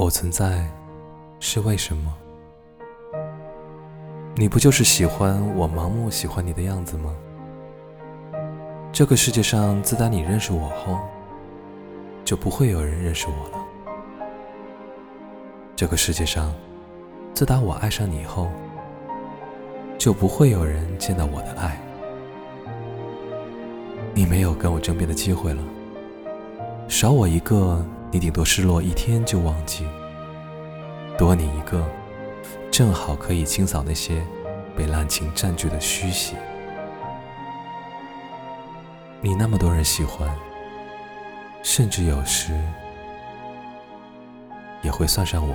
我存在是为什么？你不就是喜欢我盲目喜欢你的样子吗？这个世界上自打你认识我后，就不会有人认识我了。这个世界上，自打我爱上你后，就不会有人见到我的爱。你没有跟我争辩的机会了，少我一个，你顶多失落一天就忘记；多你一个，正好可以清扫那些被滥情占据的虚席。你那么多人喜欢，甚至有时也会算上我。